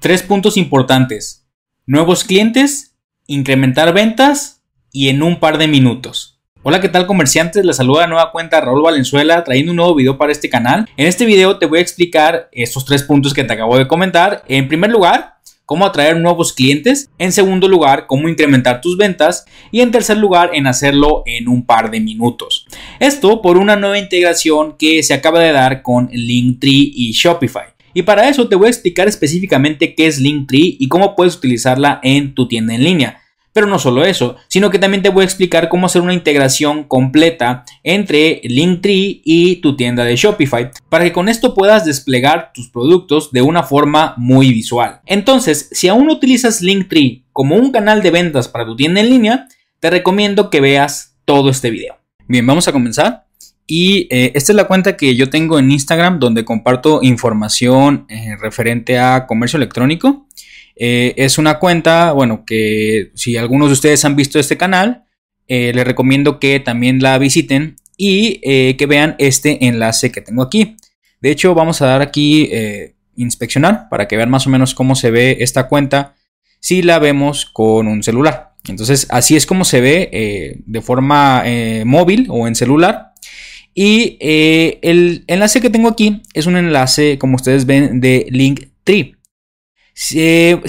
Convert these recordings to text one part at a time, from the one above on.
Tres puntos importantes. Nuevos clientes, incrementar ventas y en un par de minutos. Hola, ¿qué tal comerciantes? Les saluda nueva cuenta Raúl Valenzuela trayendo un nuevo video para este canal. En este video te voy a explicar estos tres puntos que te acabo de comentar. En primer lugar, cómo atraer nuevos clientes. En segundo lugar, cómo incrementar tus ventas. Y en tercer lugar, en hacerlo en un par de minutos. Esto por una nueva integración que se acaba de dar con Linktree y Shopify. Y para eso te voy a explicar específicamente qué es Linktree y cómo puedes utilizarla en tu tienda en línea. Pero no solo eso, sino que también te voy a explicar cómo hacer una integración completa entre Linktree y tu tienda de Shopify, para que con esto puedas desplegar tus productos de una forma muy visual. Entonces, si aún utilizas Linktree como un canal de ventas para tu tienda en línea, te recomiendo que veas todo este video. Bien, vamos a comenzar. Y eh, esta es la cuenta que yo tengo en Instagram donde comparto información eh, referente a comercio electrónico. Eh, es una cuenta, bueno, que si algunos de ustedes han visto este canal, les recomiendo que también la visiten y que vean este enlace que tengo aquí. De hecho, vamos a dar aquí inspeccionar para que vean más o menos cómo se ve esta cuenta si la vemos con un celular. Entonces, así es como se ve de forma móvil o en celular. Y el enlace que tengo aquí es un enlace, como ustedes ven, de Linktree. Si,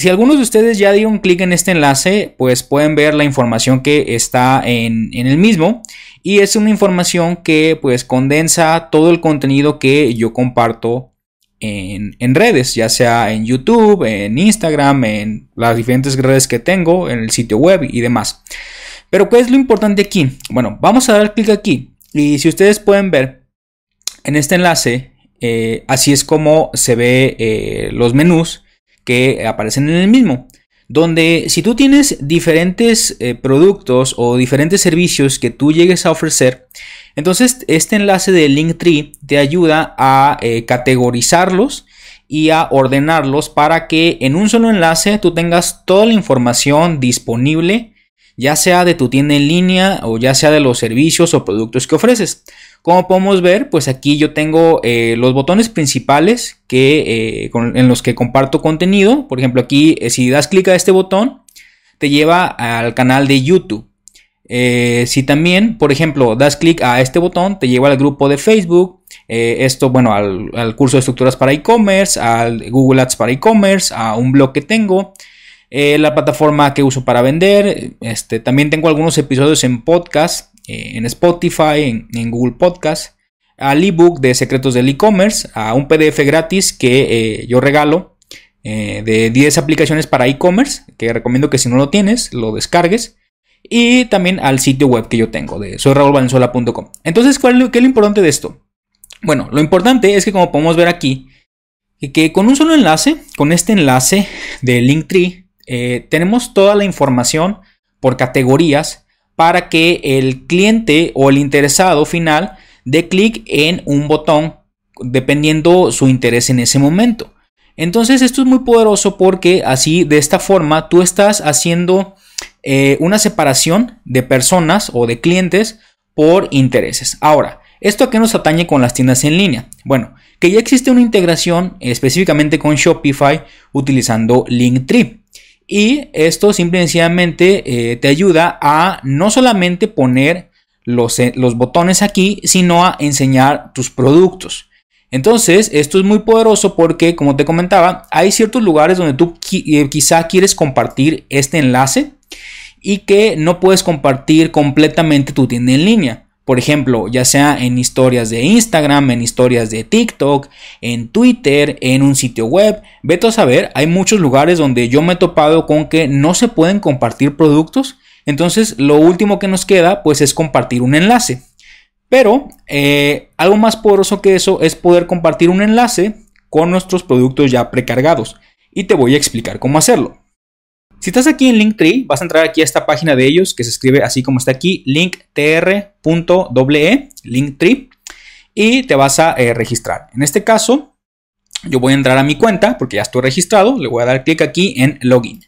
algunos de ustedes ya dieron clic en este enlace, pues pueden ver la información que está en, el mismo. Y es una información que pues condensa todo el contenido que yo comparto en, redes, ya sea en YouTube, en Instagram, en las diferentes redes que tengo, en el sitio web y demás. Pero ¿qué es lo importante aquí? Bueno, vamos a dar clic aquí. Y si ustedes pueden ver en este enlace, eh, así es como se ve eh, los menús que aparecen en el mismo. Donde si tú tienes diferentes eh, productos o diferentes servicios que tú llegues a ofrecer, entonces este enlace de Linktree te ayuda a categorizarlos y a ordenarlos para que en un solo enlace tú tengas toda la información disponible, ya sea de tu tienda en línea o ya sea de los servicios o productos que ofreces. Como podemos ver, pues aquí yo tengo eh, los botones principales que, eh, en los que comparto contenido. Por ejemplo, aquí eh, si das clic a este botón, te lleva al canal de YouTube. si también, por ejemplo, das clic a este botón, te lleva al grupo de Facebook. esto, bueno, al, curso de estructuras para e-commerce, al Google Ads para e-commerce, a un blog que tengo. La plataforma que uso para vender. Este, también tengo algunos episodios en podcast eh, en Spotify, en, Google Podcast, al ebook de secretos del e-commerce, a un PDF gratis que eh, yo regalo eh, de 10 aplicaciones para e-commerce, que recomiendo que si no lo tienes, lo descargues. Y también al sitio web que yo tengo de soyraulvalenzuela.com. Entonces, ¿cuál es lo, importante de esto? Bueno, lo importante es que como podemos ver aquí, que con un solo enlace, con este enlace de Linktree, tenemos toda la información por categorías para que el cliente o el interesado final dé clic en un botón dependiendo su interés en ese momento. Entonces esto es muy poderoso porque así de esta forma tú estás haciendo eh, una separación de personas o de clientes por intereses. Ahora, ¿esto a qué nos atañe con las tiendas en línea? Bueno, que ya existe una integración específicamente con Shopify utilizando Linktree. Y esto simplemente eh, te ayuda a no solamente poner los, eh, los botones aquí, sino a enseñar tus productos. Entonces, esto es muy poderoso porque, como te comentaba, hay ciertos lugares donde tú eh, quizá quieres compartir este enlace y que no puedes compartir completamente tu tienda en línea. Por ejemplo, ya sea en historias de Instagram, en historias de TikTok, en Twitter, en un sitio web. Vete a saber, hay muchos lugares donde yo me he topado con que no se pueden compartir productos. Entonces, lo último que nos queda, pues, es compartir un enlace. Pero eh, algo más poderoso que eso es poder compartir un enlace con nuestros productos ya precargados. Y te voy a explicar cómo hacerlo. Si estás aquí en Linktree, vas a entrar aquí a esta página de ellos que se escribe así como está aquí, linktr.ee, Linktree, y te vas a eh, registrar. En este caso, yo voy a entrar a mi cuenta porque ya estoy registrado, le voy a dar clic aquí en Login.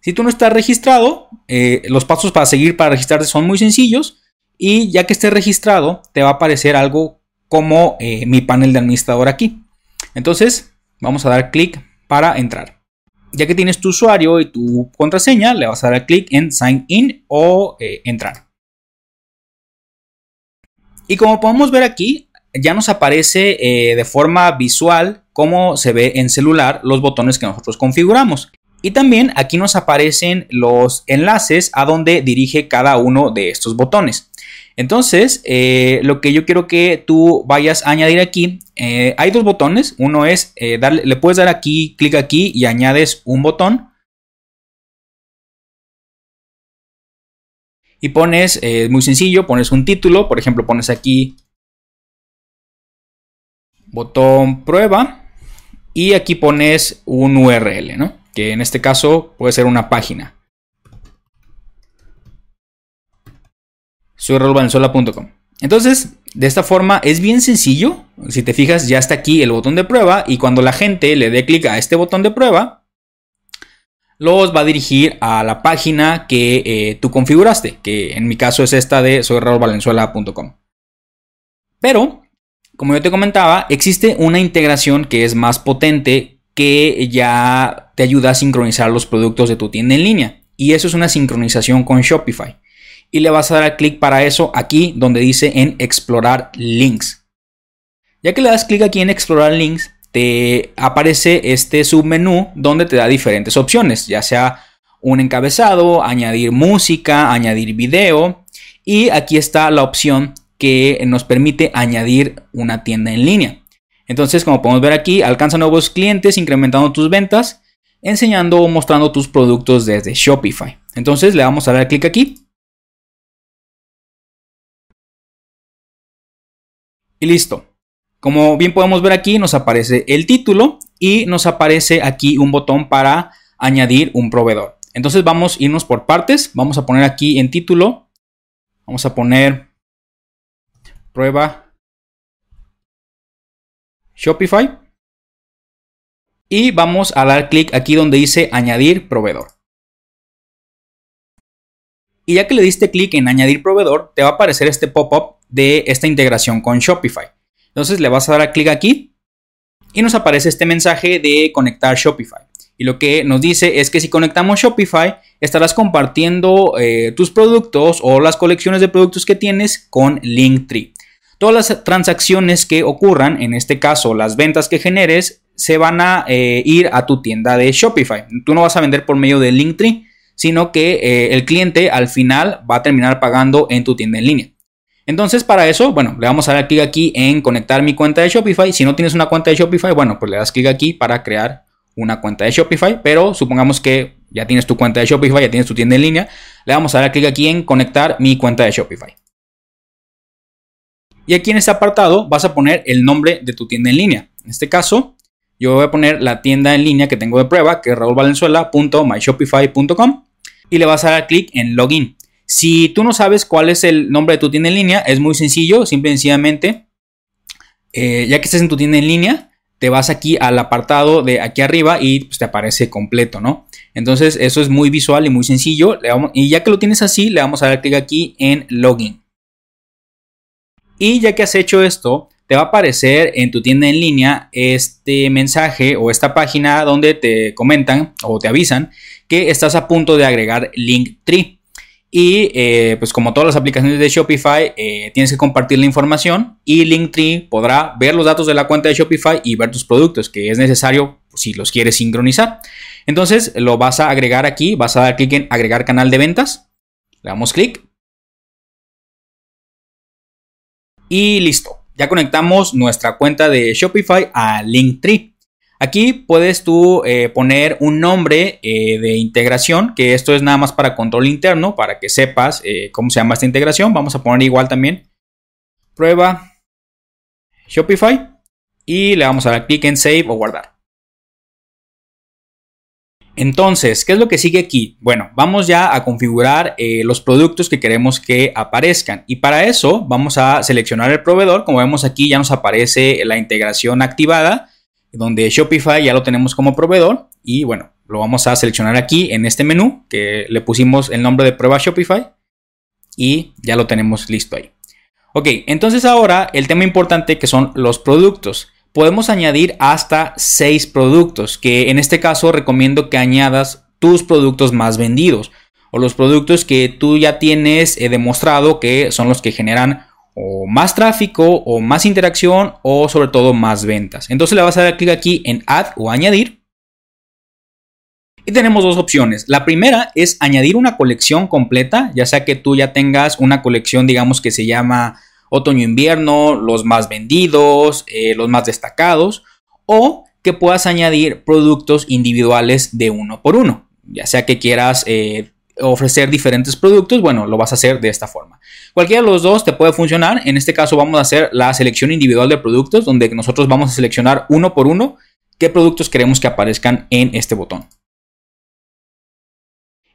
Si tú no estás registrado, eh, los pasos para seguir para registrarte son muy sencillos y ya que estés registrado, te va a aparecer algo como eh, mi panel de administrador aquí. Entonces, vamos a dar clic para entrar. Ya que tienes tu usuario y tu contraseña, le vas a dar clic en Sign In o eh, entrar. Y como podemos ver aquí, ya nos aparece eh, de forma visual cómo se ve en celular los botones que nosotros configuramos. Y también aquí nos aparecen los enlaces a donde dirige cada uno de estos botones. Entonces, eh, lo que yo quiero que tú vayas a añadir aquí, eh, hay dos botones. Uno es, darle, le puedes dar aquí, clic aquí y añades un botón. Y pones, es muy sencillo, pones un título, por ejemplo, pones aquí botón prueba y aquí pones un URL, ¿no? Que en este caso puede ser una página. Valenzuela.com Entonces, de esta forma es bien sencillo. Si te fijas, ya está aquí el botón de prueba y cuando la gente le dé clic a este botón de prueba, los va a dirigir a la página que eh, tú configuraste, que en mi caso es esta de soyraulvalenzuela.com. Pero como yo te comentaba, existe una integración que es más potente que ya te ayuda a sincronizar los productos de tu tienda en línea. Y eso es una sincronización con Shopify. Y le vas a dar clic para eso aquí donde dice en explorar links. Ya que le das clic aquí en explorar links, te aparece este submenú donde te da diferentes opciones, ya sea un encabezado, añadir música, añadir video. Y aquí está la opción que nos permite añadir una tienda en línea. Entonces, como podemos ver aquí, alcanza nuevos clientes incrementando tus ventas, enseñando o mostrando tus productos desde Shopify. Entonces, le vamos a dar clic aquí. Y listo. Como bien podemos ver aquí, nos aparece el título y nos aparece aquí un botón para añadir un proveedor. Entonces vamos a irnos por partes. Vamos a poner aquí en título. Vamos a poner prueba Shopify. Y vamos a dar clic aquí donde dice añadir proveedor. Y ya que le diste clic en añadir proveedor, te va a aparecer este pop-up de esta integración con Shopify. Entonces le vas a dar clic aquí y nos aparece este mensaje de conectar Shopify. Y lo que nos dice es que si conectamos Shopify, estarás compartiendo eh, tus productos o las colecciones de productos que tienes con Linktree. Todas las transacciones que ocurran, en este caso las ventas que generes, se van a eh, ir a tu tienda de Shopify. Tú no vas a vender por medio de Linktree, sino que eh, el cliente al final va a terminar pagando en tu tienda en línea. Entonces, para eso, bueno, le vamos a dar clic aquí en conectar mi cuenta de Shopify. Si no tienes una cuenta de Shopify, bueno, pues le das clic aquí para crear una cuenta de Shopify. Pero supongamos que ya tienes tu cuenta de Shopify, ya tienes tu tienda en línea. Le vamos a dar clic aquí en conectar mi cuenta de Shopify. Y aquí en este apartado vas a poner el nombre de tu tienda en línea. En este caso, yo voy a poner la tienda en línea que tengo de prueba, que es raulvalenzuela.myshopify.com y le vas a dar clic en login. Si tú no sabes cuál es el nombre de tu tienda en línea, es muy sencillo, simple y sencillamente, eh, ya que estás en tu tienda en línea, te vas aquí al apartado de aquí arriba y pues, te aparece completo, ¿no? Entonces eso es muy visual y muy sencillo. y ya que lo tienes así, le vamos a dar clic aquí en login. Y ya que has hecho esto, te va a aparecer en tu tienda en línea este mensaje o esta página donde te comentan o te avisan que estás a punto de agregar Linktree. Y eh, pues como todas las aplicaciones de Shopify, eh, tienes que compartir la información y Linktree podrá ver los datos de la cuenta de Shopify y ver tus productos, que es necesario si los quieres sincronizar. Entonces lo vas a agregar aquí, vas a dar clic en agregar canal de ventas. Le damos clic Y listo, ya conectamos nuestra cuenta de Shopify a Linktree. Aquí puedes tú eh, poner un nombre eh, de integración, que esto es nada más para control interno, para que sepas eh, cómo se llama esta integración. Vamos a poner igual también prueba Shopify y le vamos a dar clic en Save o guardar. Entonces, ¿qué es lo que sigue aquí? Bueno, vamos ya a configurar los productos que queremos que aparezcan y para eso vamos a seleccionar el proveedor. Como vemos aquí ya nos aparece la integración activada donde Shopify ya lo tenemos como proveedor y bueno, lo vamos a seleccionar aquí en este menú que le pusimos el nombre de prueba Shopify y ya lo tenemos listo ahí. Ok, entonces ahora el tema importante que son los productos. podemos añadir hasta 6 productos, que en este caso recomiendo que añadas tus productos más vendidos o los productos que tú ya tienes eh, demostrado que son los que generan o más tráfico o más interacción o sobre todo más ventas. Entonces le vas a dar clic aquí en add o añadir. Y tenemos dos opciones. La primera es añadir una colección completa, ya sea que tú ya tengas una colección, digamos que se llama otoño-invierno, los más vendidos, eh, los más destacados, o que puedas añadir productos individuales de uno por uno, ya sea que quieras eh, ofrecer diferentes productos, bueno, lo vas a hacer de esta forma. Cualquiera de los dos te puede funcionar. En este caso vamos a hacer la selección individual de productos, donde nosotros vamos a seleccionar uno por uno qué productos queremos que aparezcan en este botón.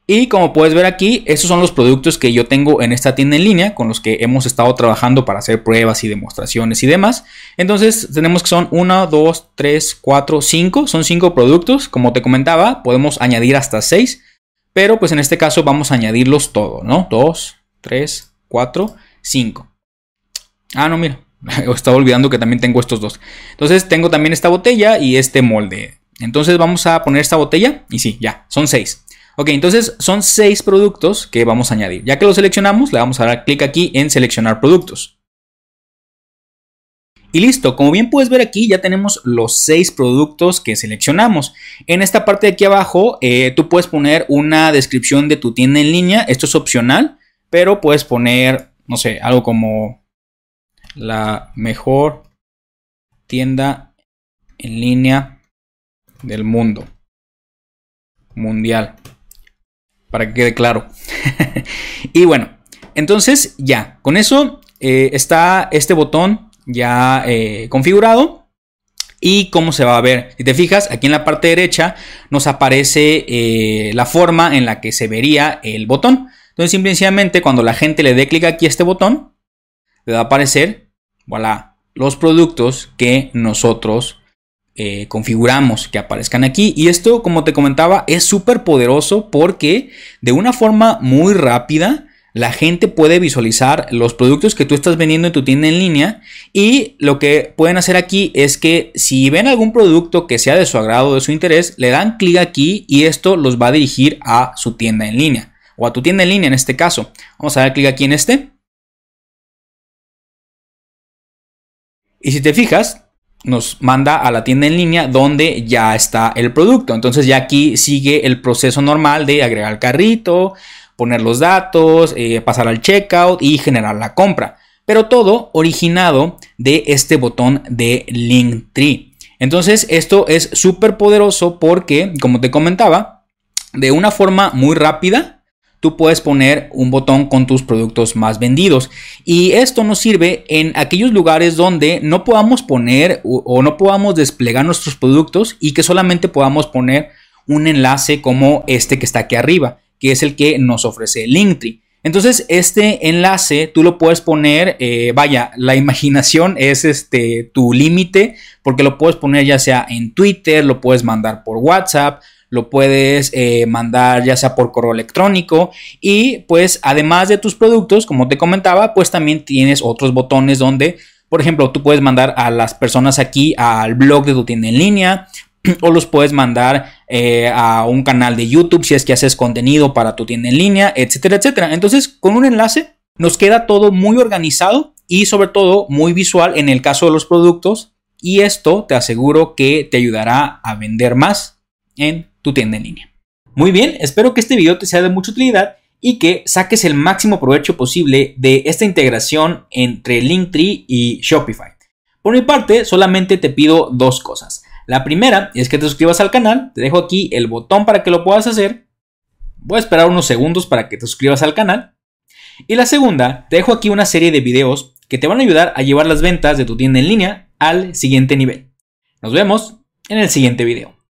Y como puedes ver aquí, estos son los productos que yo tengo en esta tienda en línea con los que hemos estado trabajando para hacer pruebas y demostraciones y demás. Entonces tenemos que son 1, 2, 3, 4, 5. Son 5 productos. Como te comentaba, podemos añadir hasta 6. Pero pues en este caso vamos a añadirlos todos, ¿no? 2, 3, 4, 5. Ah, no, mira. Estaba olvidando que también tengo estos dos. Entonces tengo también esta botella y este molde. Entonces vamos a poner esta botella y sí, ya, son 6. Ok, entonces son 6 productos que vamos a añadir. Ya que los seleccionamos, le vamos a dar clic aquí en seleccionar productos. Y listo, como bien puedes ver aquí ya tenemos los seis productos que seleccionamos. En esta parte de aquí abajo eh, tú puedes poner una descripción de tu tienda en línea, esto es opcional, pero puedes poner, no sé, algo como la mejor tienda en línea del mundo. Mundial. Para que quede claro. y bueno, entonces ya, con eso eh, está este botón ya eh, configurado. Y cómo se va a ver. Si te fijas, aquí en la parte derecha nos aparece eh, la forma en la que se vería el botón. Entonces, simplemente cuando la gente le dé clic aquí a este botón, le va a aparecer, voilà, los productos que nosotros eh, configuramos que aparezcan aquí. Y esto, como te comentaba, es súper poderoso porque de una forma muy rápida la gente puede visualizar los productos que tú estás vendiendo en tu tienda en línea y lo que pueden hacer aquí es que si ven algún producto que sea de su agrado, de su interés, le dan clic aquí y esto los va a dirigir a su tienda en línea o a tu tienda en línea en este caso. Vamos a dar clic aquí en este. Y si te fijas, nos manda a la tienda en línea donde ya está el producto. Entonces ya aquí sigue el proceso normal de agregar carrito, poner los datos, eh, pasar al checkout y generar la compra. Pero todo originado de este botón de Linktree. Entonces esto es súper poderoso porque, como te comentaba, de una forma muy rápida, tú puedes poner un botón con tus productos más vendidos. Y esto nos sirve en aquellos lugares donde no podamos poner o no podamos desplegar nuestros productos y que solamente podamos poner un enlace como este que está aquí arriba que es el que nos ofrece Linktree. Entonces, este enlace tú lo puedes poner, eh, vaya, la imaginación es este, tu límite, porque lo puedes poner ya sea en Twitter, lo puedes mandar por WhatsApp, lo puedes eh, mandar ya sea por correo electrónico y pues además de tus productos, como te comentaba, pues también tienes otros botones donde, por ejemplo, tú puedes mandar a las personas aquí al blog de tu tienda en línea, o los puedes mandar eh, a un canal de YouTube si es que haces contenido para tu tienda en línea, etcétera, etcétera. Entonces, con un enlace nos queda todo muy organizado y sobre todo muy visual en el caso de los productos y esto te aseguro que te ayudará a vender más en tu tienda en línea. Muy bien, espero que este video te sea de mucha utilidad y que saques el máximo provecho posible de esta integración entre Linktree y Shopify. Por mi parte, solamente te pido dos cosas. La primera es que te suscribas al canal, te dejo aquí el botón para que lo puedas hacer. Voy a esperar unos segundos para que te suscribas al canal. Y la segunda, te dejo aquí una serie de videos que te van a ayudar a llevar las ventas de tu tienda en línea al siguiente nivel. Nos vemos en el siguiente video.